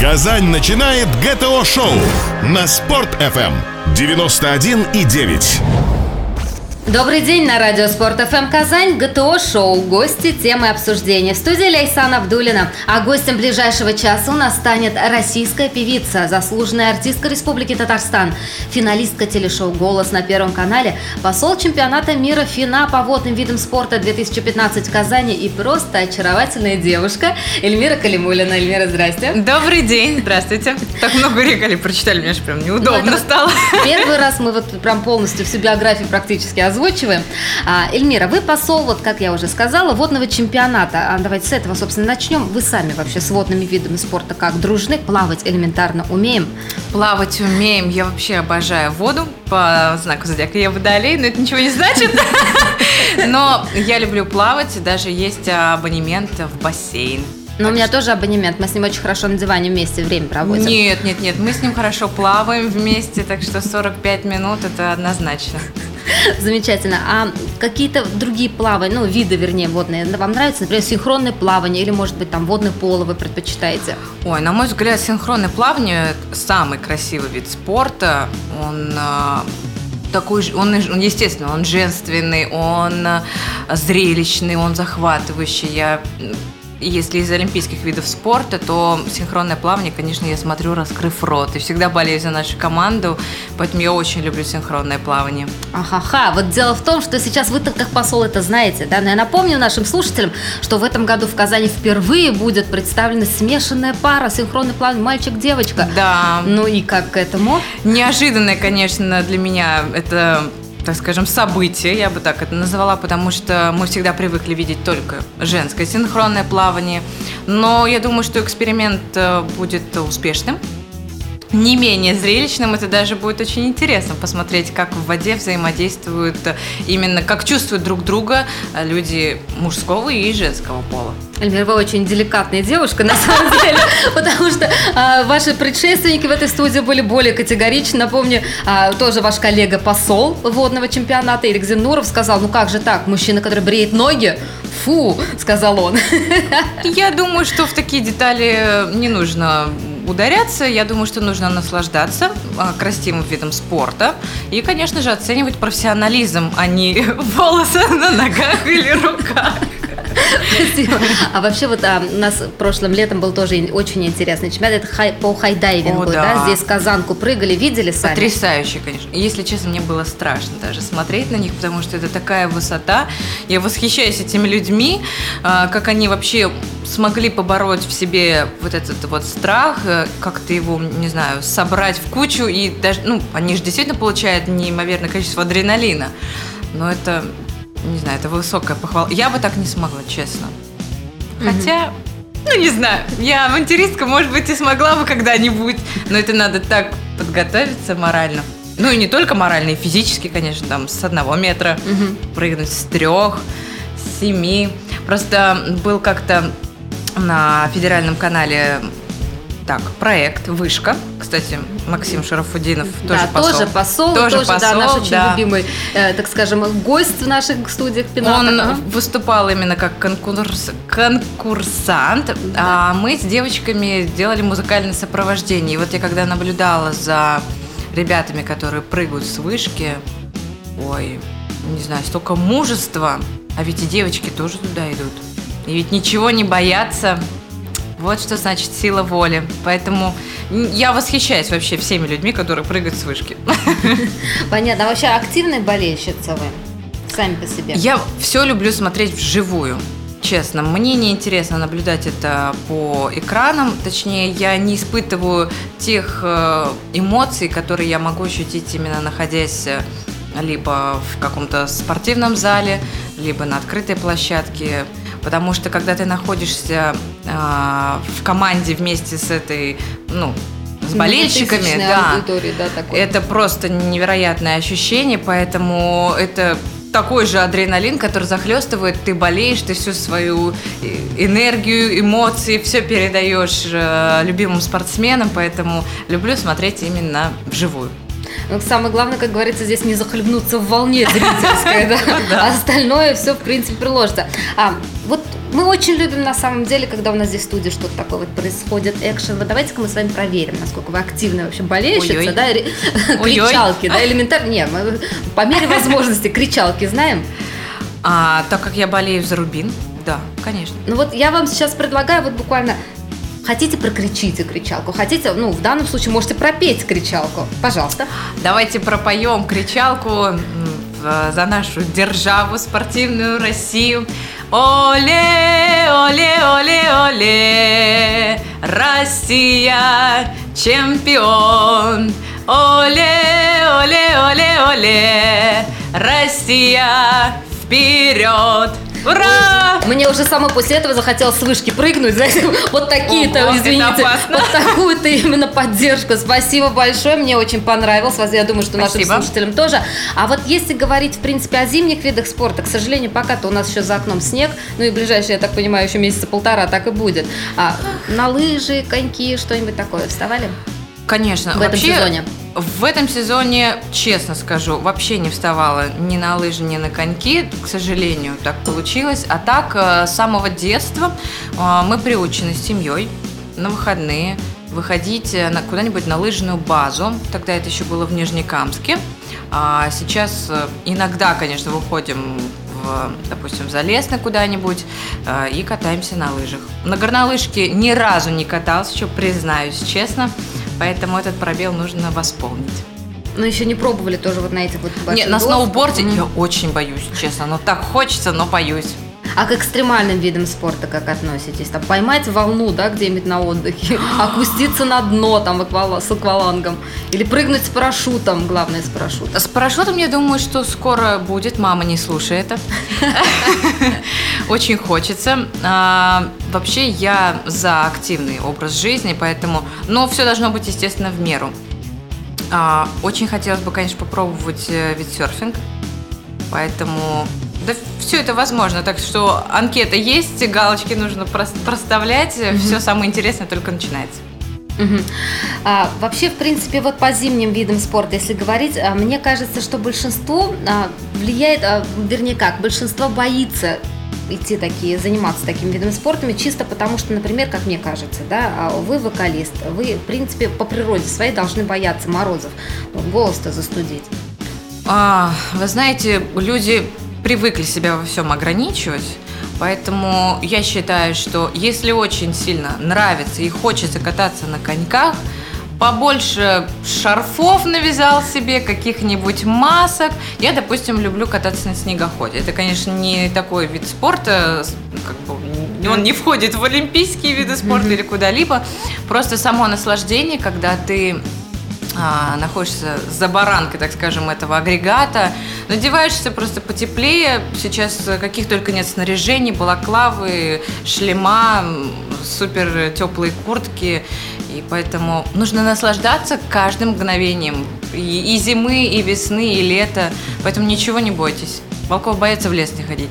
Казань начинает ГТО-шоу на Спорт-ФМ 91,9. Добрый день на радио Спорт ФМ Казань, ГТО Шоу, гости, темы обсуждения. В студии Лейсан Абдулина. А гостем ближайшего часа у нас станет российская певица, заслуженная артистка Республики Татарстан, финалистка телешоу «Голос» на Первом канале, посол чемпионата мира ФИНА по водным видам спорта 2015 в Казани и просто очаровательная девушка Эльмира Калимулина. Эльмира, здрасте. Добрый день, здравствуйте. Так много регалий прочитали, мне же прям неудобно Ну, стало. Первый раз мы вот прям полностью всю биографию практически озвучиваем. А, Эльмира, вы посол, вот как я уже сказала, водного чемпионата. А давайте с этого, собственно, начнем. Вы сами вообще с водными видами спорта как дружны? Плавать элементарно умеем? Плавать умеем, я вообще обожаю воду по знаку зодиака. Я водолей, но это ничего не значит. Но я люблю плавать, даже есть абонемент в бассейн. Но у меня тоже абонемент. Мы с ним очень хорошо на диване вместе время проводим. Нет, нет, нет, мы с ним хорошо плаваем вместе, так что 45 минут это однозначно. Замечательно. А какие-то другие плавания, ну, виды, вернее, водные, вам нравятся? Например, синхронное плавание или, может быть, там водный поло вы предпочитаете? Ой, на мой взгляд, синхронное плавание – самый красивый вид спорта. Он а, такой, же- он, он, естественно, он женственный, он а, зрелищный, он захватывающий. Я, если из олимпийских видов спорта, то синхронное плавание, конечно, я смотрю, раскрыв рот. И всегда болею за нашу команду, поэтому я очень люблю синхронное плавание. Ахаха, вот дело в том, что сейчас вы как посол это знаете, да, но я напомню нашим слушателям, что в этом году в Казани впервые будет представлена смешанная пара, синхронный план мальчик-девочка. Да, Ну и как к этому? Неожиданное, конечно, для меня это так скажем, событие, я бы так это назвала, потому что мы всегда привыкли видеть только женское синхронное плавание. Но я думаю, что эксперимент э, будет успешным. Не менее зрелищным, это даже будет очень интересно посмотреть, как в воде взаимодействуют, э, именно как чувствуют друг друга э, люди мужского и женского пола. Эльмир, вы очень деликатная девушка, на самом деле, потому что а, ваши предшественники в этой студии были более категоричны. Напомню, а, тоже ваш коллега посол водного чемпионата Ирик Зенуров сказал, ну как же так, мужчина, который бреет ноги, фу, сказал он. Я думаю, что в такие детали не нужно ударяться. Я думаю, что нужно наслаждаться а, красивым видом спорта. И, конечно же, оценивать профессионализм, а не волосы на ногах или руках. Спасибо. А вообще вот а, у нас прошлым летом был тоже очень интересный чемпионат. Это хай- по хайдайвингу, О, да. да. Здесь казанку прыгали, видели сами? Потрясающе, конечно. Если честно, мне было страшно даже смотреть на них, потому что это такая высота. Я восхищаюсь этими людьми, а, как они вообще смогли побороть в себе вот этот вот страх, э, как-то его, не знаю, собрать в кучу. И даже, ну, они же действительно получают неимоверное количество адреналина. Но это, не знаю, это высокая похвала. Я бы так не смогла, честно. Хотя, ну не знаю, я авантюристка, может быть, и смогла бы когда-нибудь, но это надо так подготовиться морально. Ну и не только морально, и физически, конечно, там с одного метра Мгм. прыгнуть, с трех, с семи. Просто был как-то на федеральном канале так, проект «Вышка». Кстати, Максим Шарафудинов тоже да, посол. тоже посол, Тоже тоже, да, посол, наш очень да. любимый, э, так скажем, гость в наших студиях пенатах. Он Ага. выступал именно как конкурс, конкурсант, а мы с девочками делали музыкальное сопровождение. И вот я когда наблюдала за ребятами, которые прыгают с вышки, ой, не знаю, столько мужества, а ведь и девочки тоже туда идут. И ведь ничего не боятся. Вот что значит сила воли. Поэтому я восхищаюсь вообще всеми людьми, которые прыгают с вышки. Понятно. А вообще активная болельщица вы? Сами по себе. Я все люблю смотреть вживую. Честно, мне не интересно наблюдать это по экранам, точнее, я не испытываю тех э, эмоций, которые я могу ощутить именно находясь э, либо в каком-то спортивном зале, либо на открытой площадке, потому что когда ты находишься э, в команде вместе с этой, ну, с болельщиками, да, да, такой. это просто невероятное ощущение, поэтому это такой же адреналин, который захлестывает, ты болеешь, ты всю свою э, энергию, эмоции, все передаешь э, любимым спортсменам, поэтому люблю смотреть именно вживую. Ну, самое главное, как говорится, здесь не захлебнуться в волне зрительской, да. А остальное все, в принципе, приложится. А, вот мы очень любим на самом деле, когда у нас здесь в студии что-то такое вот происходит, экшен. Вот давайте-ка мы с вами проверим, насколько вы активная вообще болельщица, Ой-ой. да, кричалки, да, элементарно. Не, мы по мере возможности кричалки знаем. А так как я болею за Рубин, да, конечно. Ну вот я вам сейчас предлагаю вот буквально Хотите, прокричите кричалку. Хотите, ну, в данном случае можете пропеть кричалку. Пожалуйста. Давайте пропоем кричалку за нашу державу спортивную Россию. Оле, оле, оле, оле, Россия чемпион. Оле, оле, оле, оле, Россия вперед. Ура! Мне уже самой после этого захотелось с вышки прыгнуть, знаете, вот такие-то, Ого, извините, вот такую-то именно поддержку. Спасибо большое, мне очень понравилось. Я думаю, что нашим Спасибо. слушателям тоже. А вот если говорить, в принципе, о зимних видах спорта, к сожалению, пока-то у нас еще за окном снег, ну и ближайшие, я так понимаю, еще месяца полтора так и будет. А на лыжи, коньки, что-нибудь такое вставали? Конечно. В этом вообще, сезоне. В этом сезоне, честно скажу, вообще не вставала ни на лыжи, ни на коньки. К сожалению, так получилось. А так, э, с самого детства э, мы приучены с семьей на выходные выходить э, на, куда-нибудь на лыжную базу. Тогда это еще было в Нижнекамске. А сейчас иногда, конечно, выходим в, допустим, в Залесно куда-нибудь э, и катаемся на лыжах. На горнолыжке ни разу не катался, еще признаюсь честно, поэтому этот пробел нужно восполнить. Ну, еще не пробовали тоже вот на этих вот Нет, на сноуборде я очень боюсь, честно. Ну так хочется, но боюсь. А к экстремальным видам спорта как относитесь? Там поймать волну, да, где-нибудь на отдыхе, опуститься на дно там аквала- с аквалангом, или прыгнуть с парашютом, главное с парашютом. С парашютом, я думаю, что скоро будет. Мама, не слушай это. Очень хочется. А, Вообще, я за активный образ жизни, поэтому... Но все должно быть, естественно, в меру. А, Очень хотелось бы, конечно, попробовать э, виндсерфинг. Поэтому... Да все это возможно, так что анкета есть, галочки нужно прос- проставлять, все самое интересное только начинается. Мгм. А, вообще, в принципе, вот по зимним видам спорта, если говорить, а, мне кажется, что большинство а, влияет, а, вернее как, большинство боится идти такие, заниматься таким видом спорта, чисто потому что, например, как мне кажется, да, а вы вокалист, вы, в принципе, по природе своей должны бояться морозов, голос-то застудить. А, вы знаете, люди привыкли себя во всем ограничивать, поэтому я считаю, что если очень сильно нравится и хочется кататься на коньках, побольше шарфов навязал себе, каких-нибудь масок. Я, допустим, люблю кататься на снегоходе. Это, конечно, не такой вид спорта, как бы, он не входит в олимпийские виды спорта или куда-либо. Просто само наслаждение, когда ты а, находишься за баранкой, так скажем, этого агрегата, надеваешься просто потеплее. Сейчас э, каких только нет снаряжений, балаклавы, шлема, супер теплые куртки. И поэтому нужно наслаждаться каждым мгновением. И, и зимы, и весны, и лета. Поэтому ничего не бойтесь. Волков боятся в лес не ходить.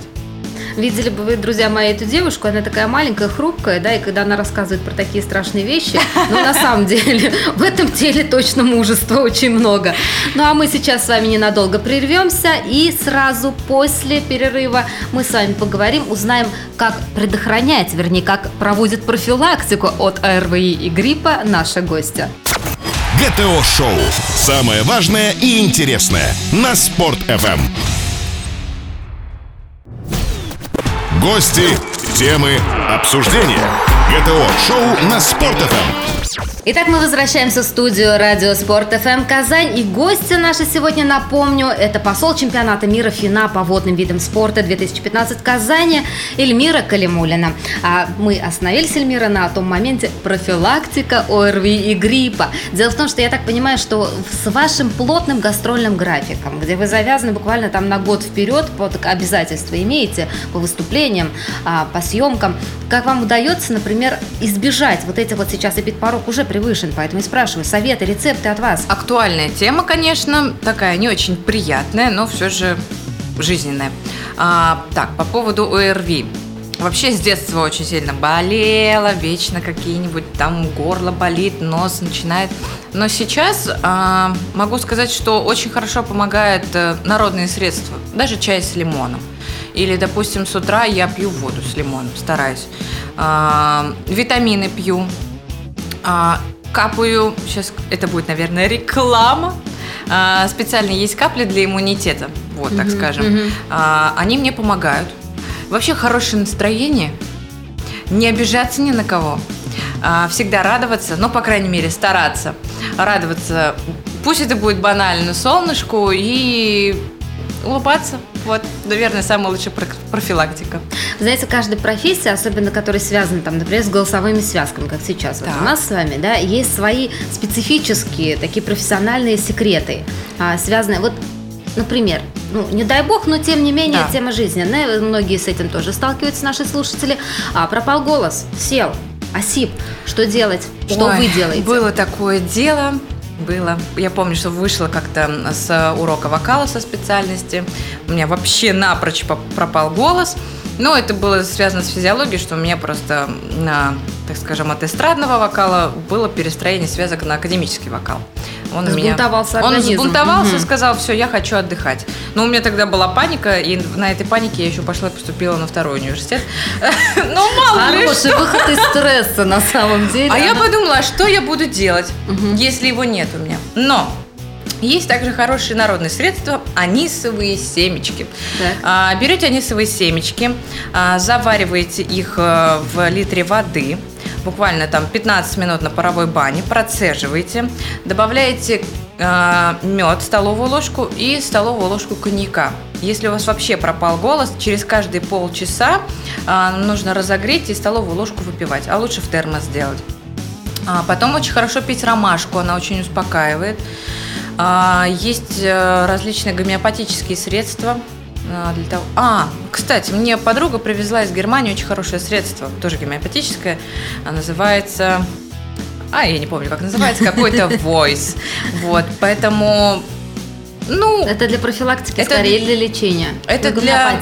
Видели бы вы, друзья мои, эту девушку, она такая маленькая, хрупкая, да, и когда она рассказывает про такие страшные вещи, ну, на самом деле, в этом теле точно мужества очень много. Ну, а мы сейчас с вами ненадолго прервемся, и сразу после перерыва мы с вами поговорим, узнаем, как предохранять, вернее, как проводит профилактику от ОРВИ и гриппа наша гостья. ГТО-шоу. Самое важное и интересное на. Спорт-ФМ. Гости, темы, обсуждения. ГТО-шоу на Спорт-ФМ. Итак, мы возвращаемся в студию Радио Спорт ФМ Казань. И гости наши сегодня, напомню, это посол чемпионата мира ФИНА по водным видам спорта 2015 в Казани Эльмира Калимулина. А мы остановились, Эльмира, на том моменте профилактика ОРВИ и гриппа. Дело в том, что я так понимаю, что с вашим плотным гастрольным графиком, где вы завязаны буквально там на год вперед, под обязательства имеете по выступлениям, а, по съемкам, как вам удается, например, избежать вот этих вот сейчас эпидпорог уже превышен, поэтому и спрашиваю, советы, рецепты от вас. Актуальная тема, конечно, такая не очень приятная, но все же жизненная. А, так, по поводу ОРВИ. Вообще с детства очень сильно болела, вечно какие-нибудь там горло болит, нос начинает. Но сейчас а, могу сказать, что очень хорошо помогают э, народные средства, даже чай с лимоном. Или, допустим, с утра я пью воду с лимоном, стараюсь. А, витамины пью. А, капаю, сейчас это будет, наверное, реклама. А, специально есть капли для иммунитета, вот так скажем. А, они мне помогают. Вообще хорошее настроение, не обижаться ни на кого, а, всегда радоваться, ну, по крайней мере, стараться радоваться. Пусть это будет банально солнышку и улыбаться. Вот, наверное, самая лучшая профилактика. Знаете, каждая профессия, особенно которая связана, там, например, с голосовыми связками, как сейчас вот у нас с вами, да, есть свои специфические такие профессиональные секреты, а, связанные. Вот например, ну, не дай бог, но тем не менее, да. тема жизненная, многие с этим тоже сталкиваются, наши слушатели. А, пропал голос, сел, осип, что делать, что Ой, вы делаете? Было такое дело, было. Я помню, что вышла как-то с урока вокала со специальности. У меня вообще напрочь пропал голос. Но это было связано с физиологией, что у меня просто на, так скажем, от эстрадного вокала было перестроение связок на академический вокал. Он сбунтовался меня, Он сбунтовался угу. и сказал, все, я хочу отдыхать. Но у меня тогда была паника, и на этой панике я еще пошла и поступила на второй университет. Ну, мало ли что. выход из стресса на самом деле. А я подумала, а что я буду делать, если его нет у меня? Но есть также хорошие народные средства – анисовые семечки. А, берете анисовые семечки, а, завариваете их э, в литре воды, буквально там 15 минут на паровой бане, процеживаете, добавляете э, мед, столовую ложку и столовую ложку коньяка. Если у вас вообще пропал голос, через каждые полчаса э, нужно разогреть и столовую ложку выпивать, а лучше в термос сделать. А потом очень хорошо пить ромашку, она очень успокаивает. А, есть э, различные гомеопатические средства, для того... А, кстати, мне подруга привезла из Германии очень хорошее средство, тоже гомеопатическое, а называется... А, я не помню, как называется, какой-то Voice. Вот, поэтому... Ну, это для профилактики это, скорее для лечения? Это для...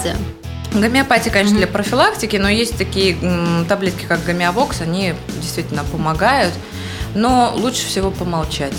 Гомеопатия, конечно, mm-hmm. для профилактики, но есть такие м, таблетки, как гомеовокс, они действительно помогают, но лучше всего помолчать,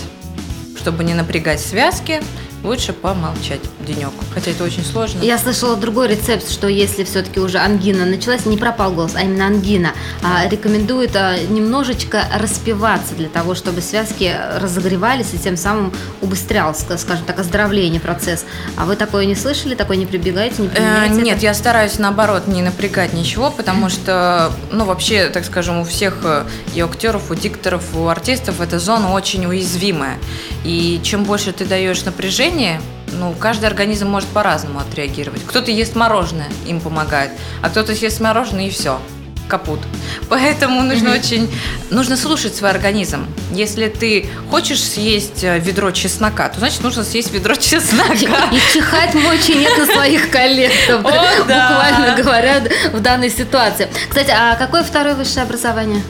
чтобы не напрягать связки, лучше помолчать денек. Хотя это очень сложно. Я слышала другой рецепт, что если все-таки уже ангина началась, не пропал голос, а именно ангина, а, рекомендуют а, немножечко распиваться для того, чтобы связки разогревались и тем самым убыстрялся, скажем так, оздоровление процесс. А вы такое не слышали, такое не прибегаете, не применяете? Э, нет, это? я стараюсь наоборот не напрягать ничего, потому что, ну вообще, так скажем, у всех э, и актеров, у дикторов, у артистов эта зона очень уязвимая. И чем больше ты даешь напряжения, ну, каждый организм может по-разному отреагировать. Кто-то ест мороженое, им помогает, а кто-то съест мороженое и все, капут. Поэтому нужно mm-hmm. очень, нужно слушать свой организм. Если ты хочешь съесть э, ведро чеснока, то значит нужно съесть ведро чеснока. И чихать мочи нет на своих коллег, буквально говоря, в данной ситуации. Кстати, а какое второе высшее образование?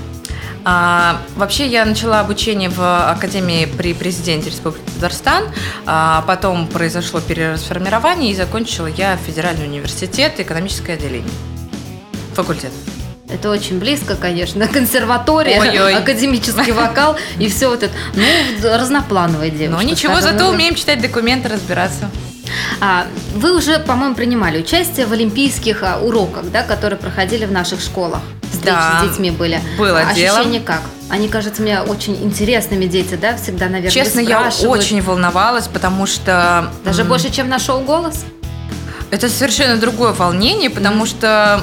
А, вообще я начала обучение в Академии при президенте Республики Татарстан, а потом произошло перерасформирование и закончила я Федеральный университет, экономическое отделение, факультет. Это очень близко, конечно, консерватория, Ой-ой. академический вокал и все вот это. Ну, разноплановая девушка. Ну ничего, зато умеем читать документы, разбираться. А, вы уже, по-моему, принимали участие в олимпийских а, уроках, да, которые проходили в наших школах. Встречи да, с детьми были. Было а, дело. Как? Они кажутся мне очень интересными дети, да, всегда, наверное, Честно, я очень волновалась, потому что... Даже больше, чем на шоу «Голос»? Это совершенно другое волнение, потому mm. что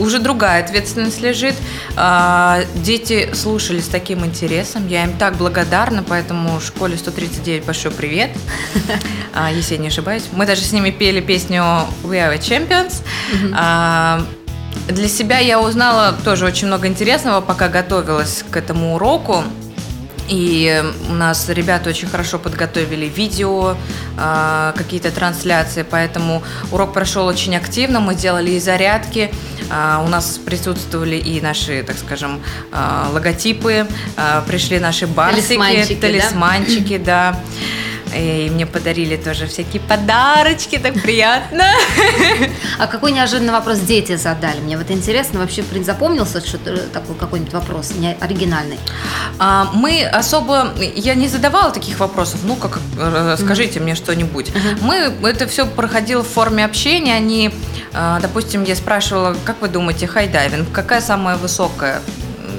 уже другая ответственность лежит. А, дети слушали с таким интересом. Я им так благодарна, поэтому школе 139 большой привет, а, если я не ошибаюсь. Мы даже с ними пели песню We Are Champions. А, для себя я узнала тоже очень много интересного, пока готовилась к этому уроку. И у нас ребята очень хорошо подготовили видео, а, какие-то трансляции, поэтому урок прошел очень активно. Мы делали и зарядки, а, у нас присутствовали и наши, так скажем, а, логотипы, пришли наши басики, талисманчики, талисманчики да. да. И мне подарили тоже всякие подарочки, так приятно. А какой неожиданный вопрос дети задали? Мне вот интересно, вообще запомнился что-то такой какой-нибудь вопрос, не оригинальный? А, мы особо, я не задавала таких вопросов, ну как, э, скажите mm-hmm. мне что-нибудь. Mm-hmm. Мы, это все проходило в форме общения, они, а, допустим, я спрашивала, как вы думаете, хайдайвинг, какая самая высокая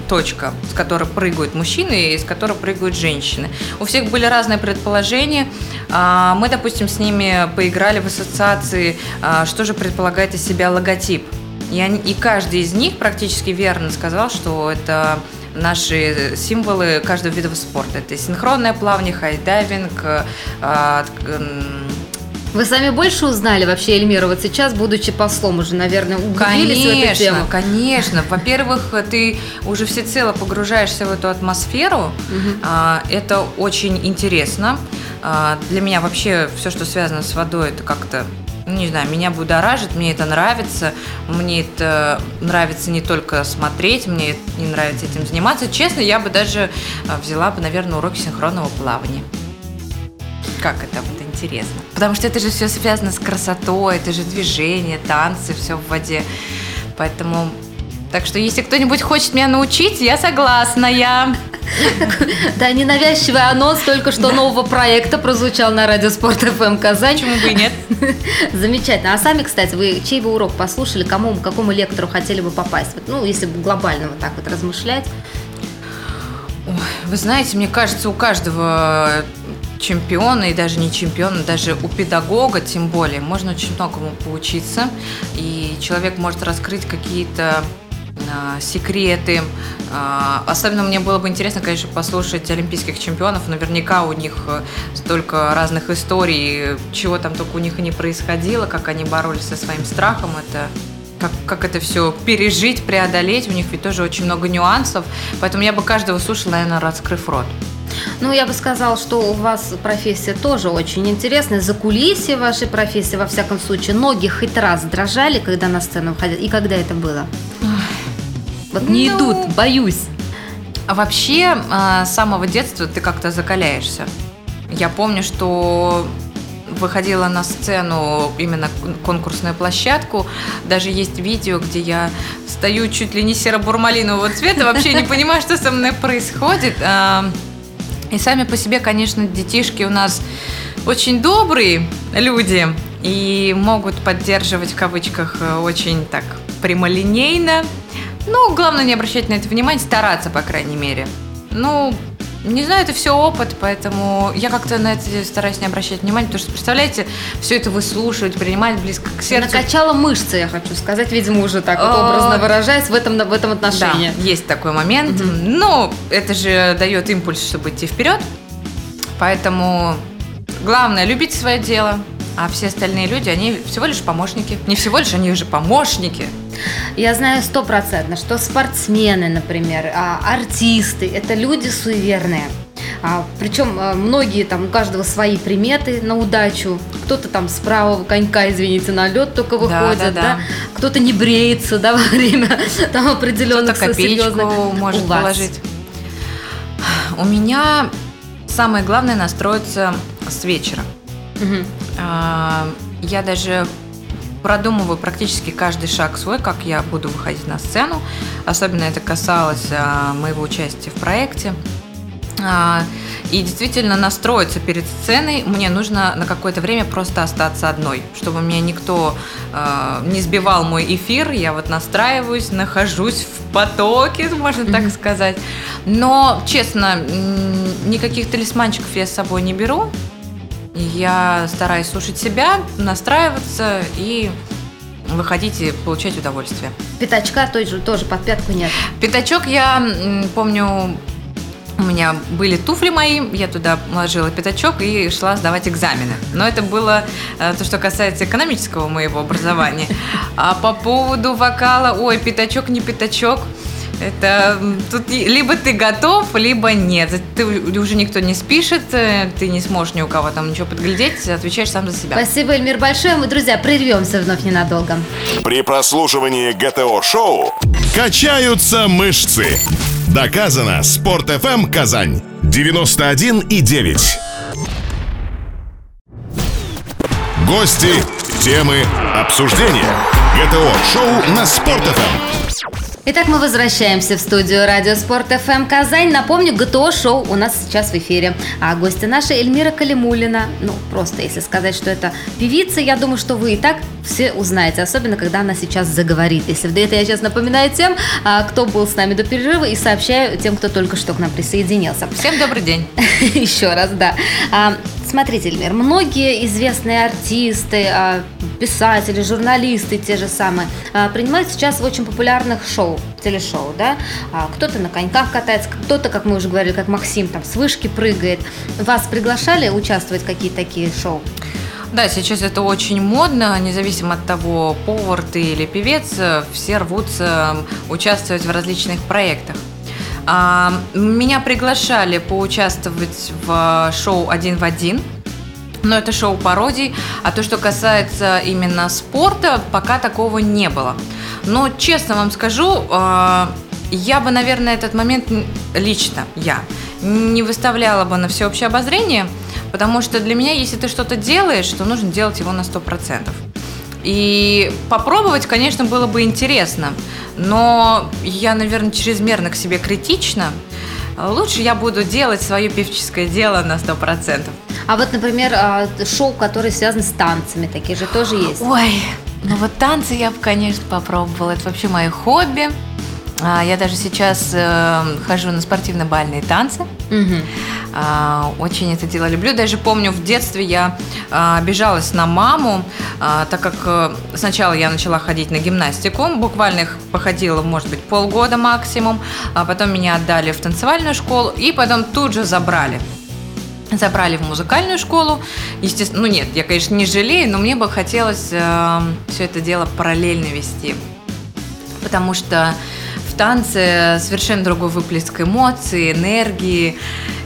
точка, с которой прыгают мужчины и с которой прыгают женщины. У всех были разные предположения. А, мы, допустим, с ними поиграли в ассоциации, а, что же предполагает из себя логотип. И, они, и каждый из них практически верно сказал, что это наши символы каждого вида спорта. Это синхронное плавание, хайдайвинг, а, вы сами больше узнали вообще Эльмира вот сейчас, будучи послом, уже, наверное, углубились конечно, в эту тему? Конечно, Во-первых, ты уже всецело погружаешься в эту атмосферу. Угу. Это очень интересно. А, для меня вообще все, что связано с водой, это как-то ну, не знаю, меня будоражит, мне это нравится, мне это нравится не только смотреть, мне не нравится этим заниматься. Честно, я бы даже а, взяла бы, наверное, уроки синхронного плавания. Как это интересно. Потому что это же все связано с красотой, это же движение, танцы, все в воде. Поэтому так что, если кто-нибудь хочет меня научить, я согласна, я... Да, ненавязчивый анонс только что нового проекта прозвучал на радио Спорт ФМ Казань. Почему бы и нет? Замечательно. А сами, кстати, вы чей бы урок послушали, кому, какому лектору хотели бы попасть? Ну, если бы глобально вот так вот размышлять. Ой, вы знаете, мне кажется, у каждого чемпиона и даже не чемпиона, даже у педагога тем более, можно очень многому поучиться, и человек может раскрыть какие-то а, секреты. А, особенно мне было бы интересно, конечно, послушать олимпийских чемпионов. Наверняка у них э, столько разных историй, чего там только у них и не происходило, как они боролись со своим страхом. Это как, как это все пережить, преодолеть. У них ведь тоже очень много нюансов. Поэтому я бы каждого слушала, наверное, раскрыв рот. Ну, я бы сказала, что у вас профессия тоже очень интересная. За кулисье вашей профессии, во всяком случае, ноги хоть раз дрожали, когда на сцену выходят. И когда это было? Вот не ну... идут, боюсь. А вообще, а, с самого детства ты как-то закаляешься. Я помню, что выходила на сцену именно конкурсную площадку. Даже есть видео, где я стою чуть ли не серо-бурмалинового цвета, вообще не понимаю, что со мной происходит. И сами по себе, конечно, детишки у нас очень добрые люди и могут поддерживать в кавычках очень так прямолинейно. Ну, главное не обращать на это внимание, стараться, по крайней мере. Ну, не знаю, это все опыт, поэтому я как-то на это стараюсь не обращать внимания, потому что, представляете, все это выслушивать, принимать близко к сердцу. Накачала мышцы, я хочу сказать, видимо, уже так вот образно выражаясь в этом, в этом отношении. Да, есть такой момент. Угу. Но это же дает импульс, чтобы идти вперед. Поэтому главное любить свое дело, а все остальные люди, они всего лишь помощники. Не всего лишь, они уже помощники. Я знаю стопроцентно, что спортсмены, например, а, артисты – это люди суеверные. А, причем а, многие там, у каждого свои приметы на удачу. Кто-то там с правого конька, извините, на лед только выходит, да, да, да. да? кто-то не бреется да, во время там определенных кто-то серьезных. может положить. У меня самое главное настроиться с вечера. Угу. Я даже продумываю практически каждый шаг свой, как я буду выходить на сцену. Особенно это касалось а, моего участия в проекте. А, и действительно настроиться перед сценой мне нужно на какое-то время просто остаться одной, чтобы меня никто э, не сбивал мой эфир. Я вот настраиваюсь, нахожусь в потоке, можно так сказать. Но, честно, никаких талисманчиков я с собой не беру. Я стараюсь слушать себя, настраиваться и выходить и получать удовольствие. Пятачка тоже, тоже под пятку нет? Пятачок я помню, у меня были туфли мои, я туда ложила пятачок и шла сдавать экзамены. Но это было э, то, что касается экономического моего образования. А по поводу вокала, ой, пятачок, не пятачок – это тут либо ты готов, либо нет. Ты уже никто не спишет, э, ты не сможешь ни у кого там ничего подглядеть, отвечаешь сам за себя. Спасибо, Эльмир, большое. Мы, друзья, прервемся вновь ненадолго. При прослушивании ГТО-шоу качаются мышцы. Доказано. Спорт FM Казань 91 и 9. Гости, темы, обсуждения. ГТО-шоу на Спорт.ФМ. Итак, мы возвращаемся в студию Радио Спорт ФМ Казань. Напомню, ГТО шоу у нас сейчас в эфире. А гости наши Эльмира Калимулина. Ну, просто если сказать, что это певица, я думаю, что вы и так все узнаете, особенно когда она сейчас заговорит. Если в это я сейчас напоминаю тем, а, кто был с нами до перерыва и сообщаю тем, кто только что к нам присоединился. Всем добрый день. Еще раз, да. А, смотрите, Эльмир, многие известные артисты, а, писатели, журналисты те же самые принимают сейчас в очень популярных шоу, телешоу, да. Кто-то на коньках катается, кто-то, как мы уже говорили, как Максим, там с вышки прыгает. Вас приглашали участвовать в какие-то такие шоу? Да, сейчас это очень модно, независимо от того, повар ты или певец, все рвутся участвовать в различных проектах. А, меня приглашали поучаствовать в шоу «Один в один», но это шоу пародий, а то, что касается именно спорта, пока такого не было. Но честно вам скажу, а, я бы, наверное, этот момент лично я не выставляла бы на всеобщее обозрение – Потому что для меня, если ты что-то делаешь, то нужно делать его на 100%. И попробовать, конечно, было бы интересно, но я, наверное, чрезмерно к себе критична. Лучше я буду делать свое певческое дело на 100%. А вот, например, а, шоу, которые связаны с танцами, такие же тоже есть? Ой, ну вот танцы я бы, конечно, попробовала. Это вообще мое хобби. А, я даже сейчас э, хожу на спортивно-бальные танцы. Угу. Очень это дело люблю. Даже помню, в детстве я а, обижалась на маму, так как э, сначала я начала ходить на гимнастику. Буквально их походила, может быть, полгода максимум. А потом меня отдали в танцевальную школу. И потом тут же забрали забрали в музыкальную школу. Естественно, ну нет, я, конечно, не жалею, но мне бы хотелось э, все это дело параллельно вести. Потому что танце совершенно другой выплеск эмоций, энергии.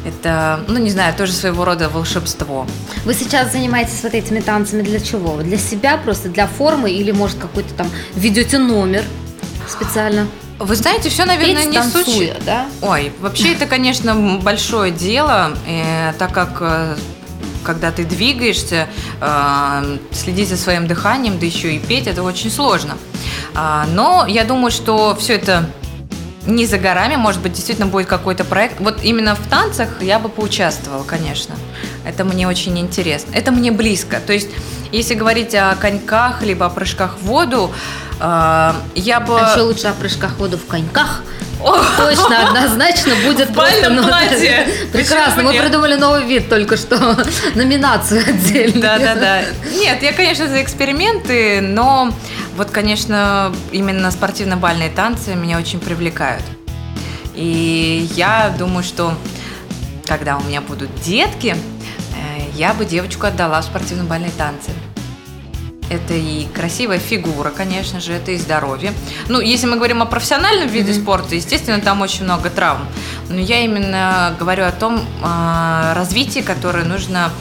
Это, ну не знаю, тоже своего рода волшебство. Вы сейчас занимаетесь вот этими танцами для чего? Для себя просто, для формы или может какой-то там ведете номер специально? Вы знаете, все, наверное, Петь, не танцуя, суть. да? Ой, вообще это, конечно, большое дело, э, так как э, когда ты двигаешься, э, следить за своим дыханием, да еще и петь, это очень сложно. А, но я думаю, что все это не за горами, может быть, действительно будет какой-то проект. Вот именно в танцах я бы поучаствовала, конечно. Это мне очень интересно. Это мне близко. То есть, если говорить о коньках, либо о прыжках в воду, э, я бы... А еще лучше о прыжках в воду в коньках – Точно, однозначно будет просто... Ну. Прекрасно, мы придумали новый вид только что, номинацию отдельно. Да-да-да. Нет, я, конечно, за эксперименты, но вот, конечно, именно спортивно-бальные танцы меня очень привлекают. И я думаю, что когда у меня будут детки, э, я бы девочку отдала в спортивно-бальные танцы. Это и красивая фигура, конечно же, это и здоровье. Ну, если мы говорим о профессиональном виде mm-hmm. спорта, естественно, там очень много травм. Но я именно говорю о том э, развитии, которое нужно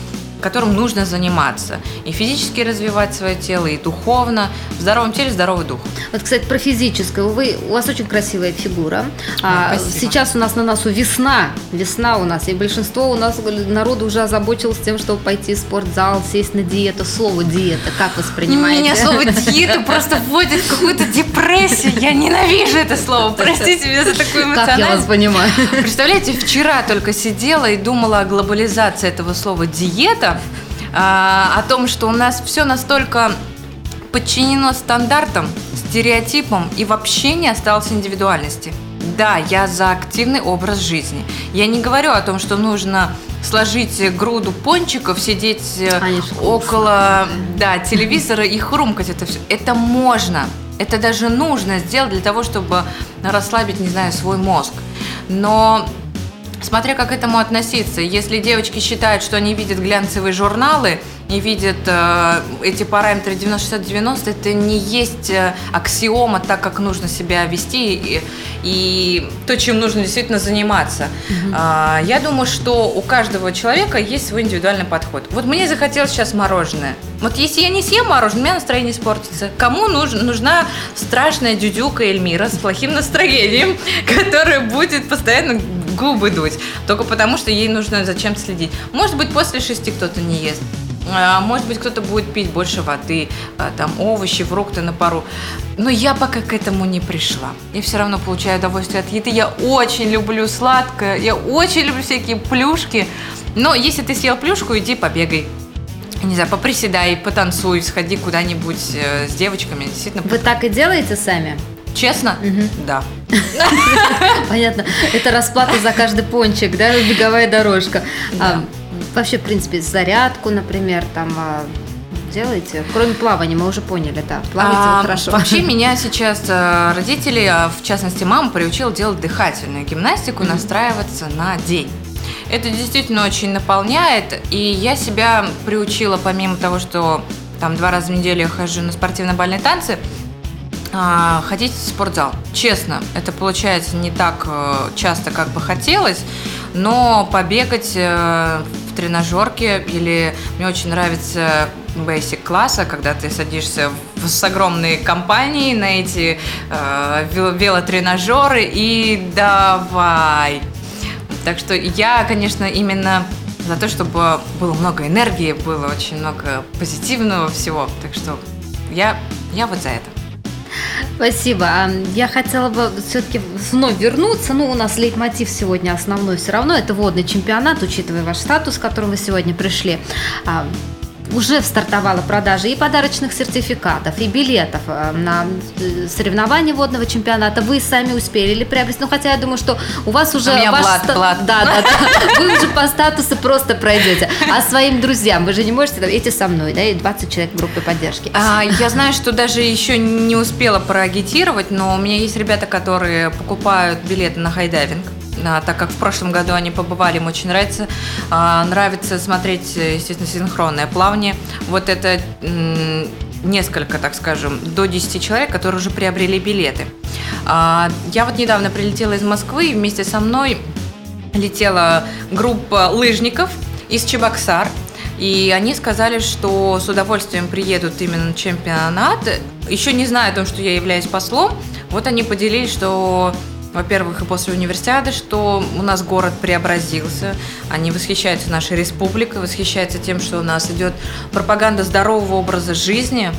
которым нужно заниматься. И физически развивать свое тело, и духовно. В здоровом теле здоровый дух. Вот, кстати, про физическое. Вы, у вас очень красивая фигура. А, сейчас у нас на носу весна. Весна у нас. И большинство у нас народу уже озабочилось тем, чтобы пойти в спортзал, сесть на диету. Слово диета как воспринимаете? Меня слово диета просто вводит в какую-то депрессию. Я ненавижу это слово. Простите меня за такую эмоциональность. Как я вас понимаю. Представляете, вчера только сидела и думала о глобализации этого слова диета а, о том, что у нас все настолько подчинено стандартам, стереотипам и вообще не осталось индивидуальности. Да, я за активный образ жизни. Я не говорю о том, что нужно сложить груду пончиков, сидеть э, Конечно, около да, телевизора и хрумкать это все. Это можно. Это даже нужно сделать для того, чтобы расслабить, не знаю, свой мозг. Но Смотря как к этому относиться. Если девочки считают, что они видят глянцевые журналы и видят э, эти параметры 90-60-90, это не есть э, аксиома, так как нужно себя вести и, и то, чем нужно действительно заниматься. Угу. Э, я думаю, что у каждого человека есть свой индивидуальный подход. Вот мне захотелось сейчас мороженое. Вот если я не съем мороженое, у меня настроение испортится. Кому нужна, нужна страшная дюдюка Эльмира с плохим настроением, которая будет постоянно губы дуть, только потому что ей нужно зачем следить. Может быть, после шести кто-то не ест. А, может быть, кто-то будет пить больше воды, а, там овощи, фрукты на пару. Но я пока к этому не пришла. Я все равно получаю удовольствие от еды. Я очень люблю сладкое, я очень люблю всякие плюшки. Но если ты съел плюшку, иди побегай. Не знаю, поприседай, потанцуй, сходи куда-нибудь э, с девочками. Действительно. Вы так и делаете сами? Честно? Да. Понятно. Это расплата за каждый пончик, да, беговая дорожка. Да. А, вообще, в принципе, зарядку, например, там а, делаете? Кроме плавания, мы уже поняли, да. Плаваете вы А, хорошо. Вообще меня сейчас э, родители, а в частности мама, приучила делать дыхательную гимнастику, настраиваться на день. Это действительно очень наполняет, и я себя приучила, помимо того, что там два раза в неделю я хожу на спортивно-бальные танцы, а, ходить в спортзал. Честно, это получается не так э, часто, как бы хотелось, но побегать э, в тренажерке или мне очень нравится basic класса, когда ты садишься в- с огромной компанией на эти э, вел- велотренажеры и давай. Так что я, конечно, именно за то, чтобы было много энергии, было очень много позитивного всего. Так что я, я вот за это. Спасибо. А, Я хотела бы все-таки вновь вернуться. Ну, у нас лейтмотив сегодня основной все равно. Это водный чемпионат, учитывая ваш статус, с которым вы сегодня пришли. А, Уже стартовала продажа и подарочных сертификатов, и билетов а, на э, соревнования водного чемпионата. Вы сами успели ли приобрести? Ну, хотя я думаю, что у вас уже... У меня ваш блат, ста- блат. Да, да, да. Вы уже по статусу просто пройдете. А своим друзьям, вы же не можете, эти со мной, да, и 20 человек в группе поддержки. А, я знаю, что даже еще не успела проагитировать, но у меня есть ребята, которые покупают билеты на хайдайвинг. Так как в прошлом году они побывали, им очень нравится. А, нравится смотреть, естественно, синхронное плавание. Вот это несколько, так скажем, до 10 человек, которые уже приобрели билеты. А, я вот недавно прилетела из Москвы, и вместе со мной летела группа лыжников из Чебоксар. И они сказали, что с удовольствием приедут именно на чемпионат. Еще не зная о том, что я являюсь послом, вот они поделились, что, во-первых, и после универсиады, что у нас город преобразился. Они восхищаются нашей республикой, восхищаются тем, что у нас идет пропаганда здорового образа жизни.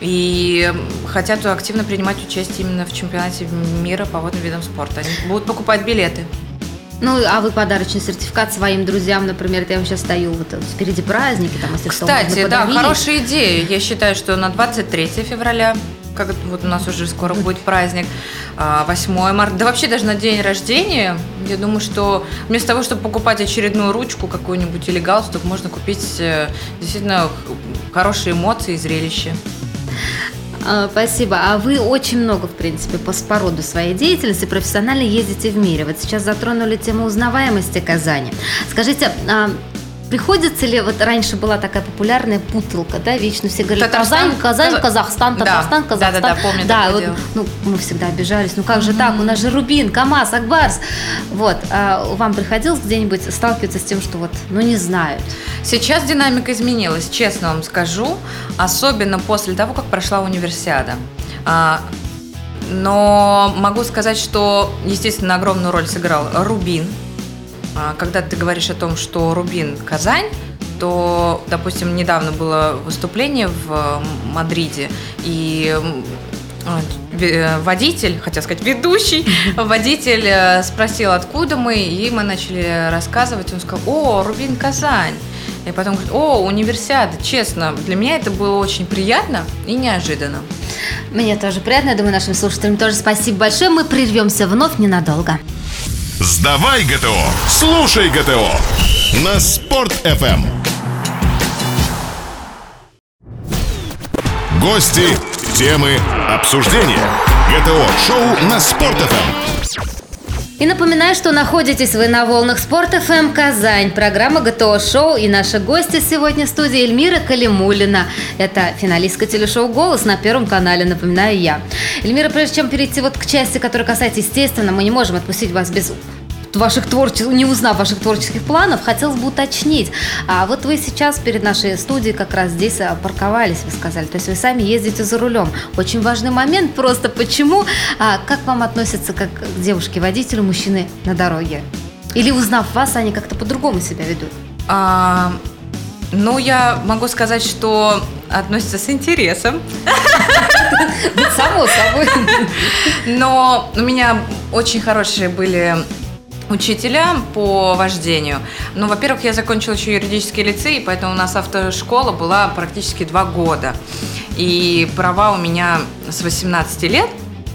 И хотят активно принимать участие именно в чемпионате мира по водным видам спорта. Они будут покупать билеты. Ну, а вы подарочный сертификат своим друзьям, например, я вам сейчас стою, вот впереди праздники, там, если Кстати, да, хорошая идея. Я считаю, что на 23 февраля, как вот у нас уже скоро будет праздник, а, 8 марта, да вообще даже на день рождения, я думаю, что вместо того, чтобы покупать очередную ручку какую-нибудь или галстук, можно купить э, действительно хорошие эмоции и зрелище. А, Спасибо. А вы очень много, в принципе, по спороду своей деятельности профессионально ездите в мире. Вот сейчас затронули тему узнаваемости Казани. Скажите, а приходится ли, вот раньше была такая популярная путалка, да, вечно все говорили Татарстан? Казань, Казань, Каза- Казахстан, Да. Татарстан, Казахстан. Да-да-да, помню Да, такое вот, дело. ну, мы всегда обижались, ну как же так, у нас же Рубин, КамАЗ, Акбарс. Вот, а вам приходилось где-нибудь сталкиваться с тем, что вот, ну не знают? Сейчас динамика изменилась, честно вам скажу, особенно после того, как прошла универсиада. А, Но могу сказать, что, естественно, огромную роль сыграл Рубин. А, Когда ты говоришь о том, что Рубин Казань, то, допустим, недавно было выступление в э, Мадриде, и а, э, водитель, хотел сказать ведущий, водитель э, спросил, откуда мы, и мы начали рассказывать. Он сказал, о, Рубин Казань. И потом говорит, о, универсиада. Честно, для меня это было очень приятно и неожиданно. Мне тоже приятно, я думаю, нашим слушателям тоже спасибо большое. Мы прервемся вновь ненадолго. Сдавай ГТО, слушай ГТО на Спорт FM. Гости, темы, обсуждения. ГТО-шоу на Спорт FM. И напоминаю, что находитесь вы на волнах Спорт ФМ Казань, программа ГТО Шоу и наши гости сегодня в студии Эльмира Калимулина. Это финалистка телешоу «Голос» на Первом канале, напоминаю я. Эльмира, прежде чем перейти вот к части, которая касается, естественно, мы не можем отпустить вас без ваших творческих, не узнав ваших творческих планов, хотелось бы уточнить. А вот вы сейчас перед нашей студией как раз здесь а, парковались, вы сказали. То есть вы сами ездите за рулем. Очень важный момент просто почему, а, как вам относятся как к девушке-водителю мужчины на дороге? Или узнав вас, они как-то по-другому себя ведут? А, Ну, я могу сказать, что относится с интересом. Само собой. Но у меня очень хорошие были учителя по вождению. Ну, во-первых, я закончила еще юридический лицей, поэтому у нас автошкола была практически два года. И права у меня с 18 лет.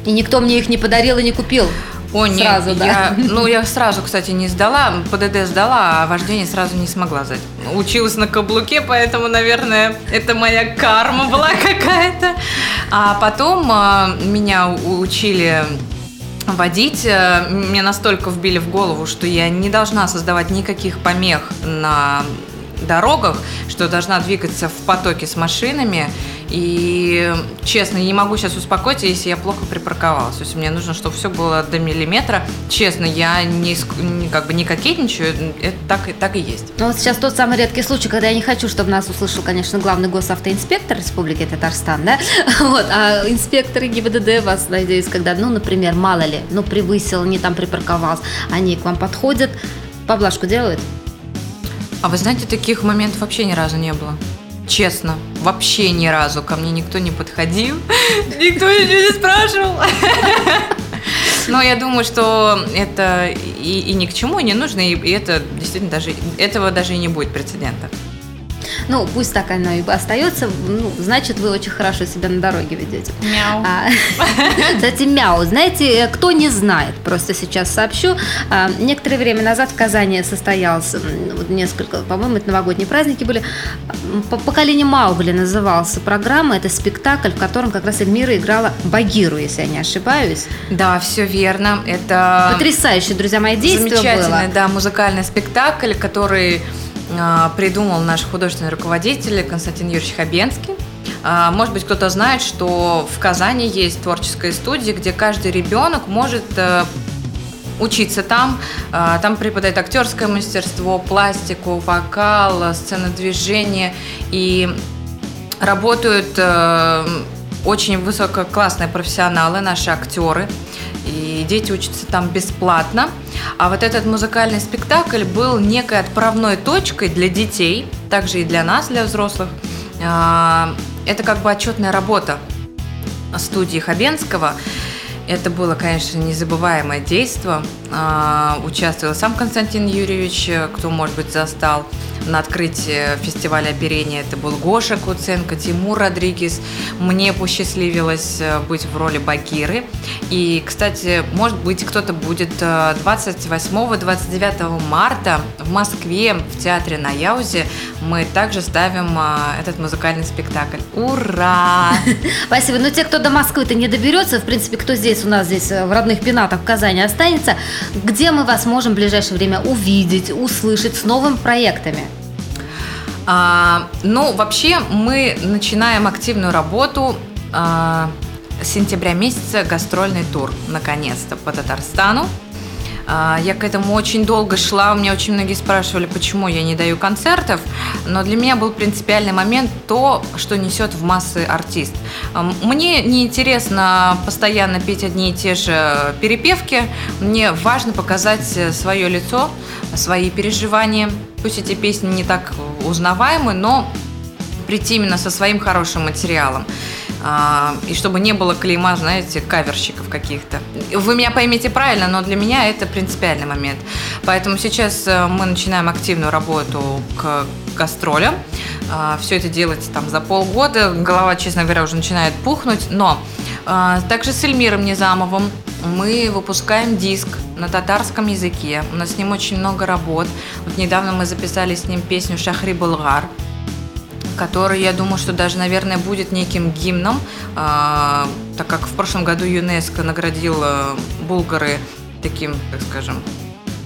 И никто мне их не подарил и не купил. О, нет, Сразу, да? я, ну, я сразу, кстати, не сдала, ПДД сдала, а вождение сразу не смогла сдать. Училась на каблуке, поэтому, наверное, это моя карма была какая-то. А потом а, меня учили водить. Э, Мне настолько вбили в голову, что я не должна создавать никаких помех на дорогах, что должна двигаться в потоке с машинами. И, честно, не могу сейчас успокоиться, если я плохо припарковалась. То есть мне нужно, чтобы все было до миллиметра. Честно, я не, как бы не кокетничаю, это так, так и есть. Ну вот сейчас тот самый редкий случай, когда я не хочу, чтобы нас услышал, конечно, главный госавтоинспектор Республики Татарстан, да? Вот, а инспекторы ГИБДД вас, надеюсь, когда, ну, например, мало ли, ну, превысил, не там припарковался, они к вам подходят, поблажку делают? А вы знаете, таких моментов вообще ни разу не было. Честно, вообще ни разу ко мне никто не подходил, никто ничего не спрашивал. Но я думаю, что это и, и ни к чему не нужно, и, и это действительно даже этого даже и не будет прецедента. Ну, пусть так оно и остается, ну, значит, вы очень хорошо себя на дороге ведете. Мяу. А, Кстати, мяу. Знаете, кто не знает, просто сейчас сообщу. А, Некоторое время назад в Казани состоялся, вот несколько, по-моему, это новогодние праздники были, м, «По- «Поколение Маугли» назывался программа. Это спектакль, в котором как раз Эльмира играла Багиру, если я не ошибаюсь. Да, все верно. Это Потрясающее, друзья мои, действие замечательный, было. да, музыкальный спектакль, который придумал наш художественный руководитель Константин Юрьевич Хабенский. А, Может быть, кто-то знает, что в Казани есть творческая студия, где каждый ребенок может э, учиться там. А, Там преподают актерское мастерство, пластику, вокал, сценодвижение. И работают э, очень высококлассные профессионалы, наши актеры. И дети учатся там бесплатно. А вот этот музыкальный спектакль был некой отправной точкой для детей, также и для нас, для взрослых. А, Это как бы отчетная работа студии Хабенского. Это было, конечно, незабываемое действо. А, Участвовал сам Константин Юрьевич, э, кто, может быть, застал на открытии фестиваля оперения. Это был Гоша Куценко, Тимур Родригес. Мне посчастливилось э, быть в роли Багиры. И, кстати, может быть, кто-то будет э, 28-29 марта в Москве в театре на Яузе. Мы также ставим э, этот музыкальный спектакль. Ура! Спасибо. Но те, кто до Москвы-то не доберется, в принципе, кто здесь у нас здесь э, в родных пенатах в Казани останется, где мы вас можем в ближайшее время увидеть, услышать с новыми проектами? А, ну, вообще мы начинаем активную работу а, с сентября месяца гастрольный тур, наконец-то, по Татарстану. А, Я к этому очень долго шла, у меня очень многие спрашивали, почему я не даю концертов, но для меня был принципиальный момент то, что несет в массы артист. Мне неинтересно постоянно петь одни и те же перепевки, мне важно показать свое лицо, свои переживания. Пусть эти песни не так узнаваемы, но прийти именно со своим хорошим материалом. А, И чтобы не было клейма, знаете, каверщиков каких-то. Вы меня поймите правильно, но для меня это принципиальный момент. Поэтому сейчас э, мы начинаем активную работу к гастролям. Все это делать там за полгода. Голова, честно говоря, уже начинает пухнуть. Но а, также с Эльмиром Низамовым мы выпускаем диск на татарском языке. У нас с ним очень много работ. Вот недавно мы записали с ним песню «Шахри Булгар», который, я думаю, что даже, наверное, будет неким гимном, а, так как в прошлом году ЮНЕСКО наградил а, Булгары таким, так скажем,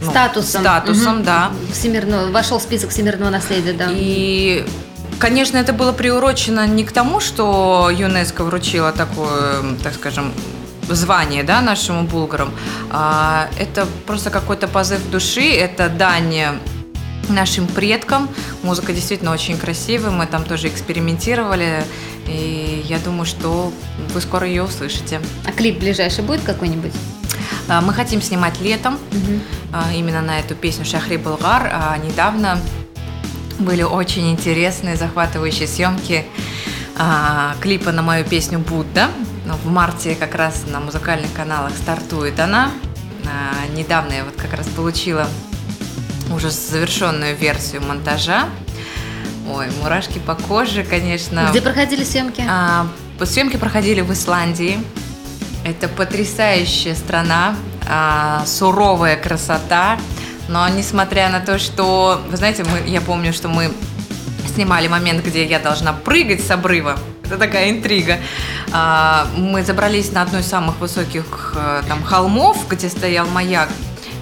ну, Статусом. Статусом, Мгм. да. Всемирного, вошел в список всемирного наследия, да. И, конечно, это было приурочено не к тому, что ЮНЕСКО вручила такое, так скажем, звание да, нашему булгарам. А это просто какой-то позыв души, это дань нашим предкам. Музыка действительно очень красивая, мы там тоже экспериментировали. И я думаю, что вы скоро ее услышите. А клип ближайший будет какой-нибудь? А, Мы хотим снимать летом, а, именно на эту песню «Шахри Булгар». А Недавно Были очень интересные, захватывающие съемки а, клипа на мою песню «Будда». В марте как раз на музыкальных каналах стартует она. Недавно я вот как раз получила уже завершенную версию монтажа. Ой, мурашки по коже, конечно. Где проходили съемки? А, съемки проходили в Исландии. Это потрясающая страна, а, суровая красота. Но несмотря на то, что, вы знаете, мы, я помню, что мы снимали момент, где я должна прыгать с обрыва. Это такая интрига. А, мы забрались на одну из самых высоких э, там холмов, где стоял маяк.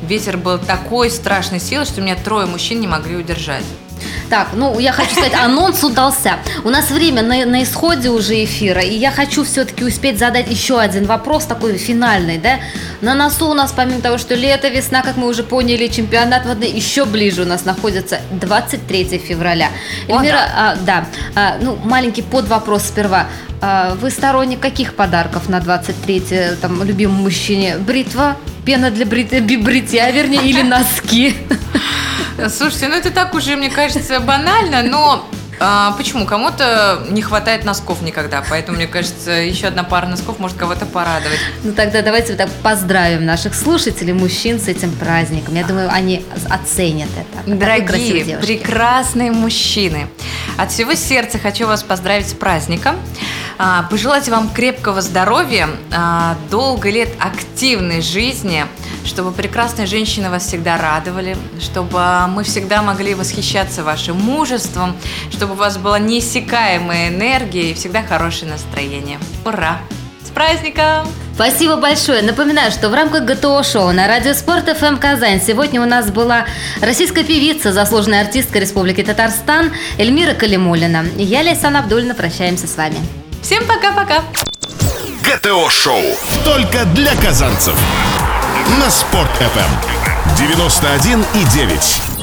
Ветер был такой страшной силы, что меня трое мужчин не могли удержать. Так, ну я хочу сказать, анонс удался. У нас время на, на исходе уже эфира, и я хочу все-таки успеть задать еще один вопрос, такой финальный, да? На носу у нас, помимо того, что лето, весна, как мы уже поняли, чемпионат воды, еще ближе у нас находится 23 февраля. О, Эльмира, да. А, да, а, ну маленький под вопрос сперва. А, вы сторонник каких подарков на 23 там любимому мужчине? Бритва, пена для брит... бритья, вернее, или носки? Слушайте, ну это так уже, мне кажется, банально, но а, почему? Кому-то не хватает носков никогда, поэтому, мне кажется, еще одна пара носков может кого-то порадовать. Ну тогда давайте так поздравим наших слушателей, мужчин с этим праздником. Я думаю, они оценят это. Дорогие, прекрасные мужчины, от всего сердца хочу вас поздравить с праздником. А, пожелать вам крепкого здоровья, а, долго лет активной жизни, чтобы прекрасные женщины вас всегда радовали, чтобы мы всегда могли восхищаться вашим мужеством, чтобы у вас была неиссякаемая энергия и всегда хорошее настроение. Ура! С праздником! Спасибо большое. Напоминаю, что в рамках ГТО-шоу на радио Спорт ФМ Казань сегодня у нас была российская певица, заслуженная артистка Республики Татарстан Эльмира Калимулина. Я, Лейсан Абдульна, прощаемся с вами. Всем пока-пока. ГТО-шоу только для казанцев. На Спорт FM 91 и 9.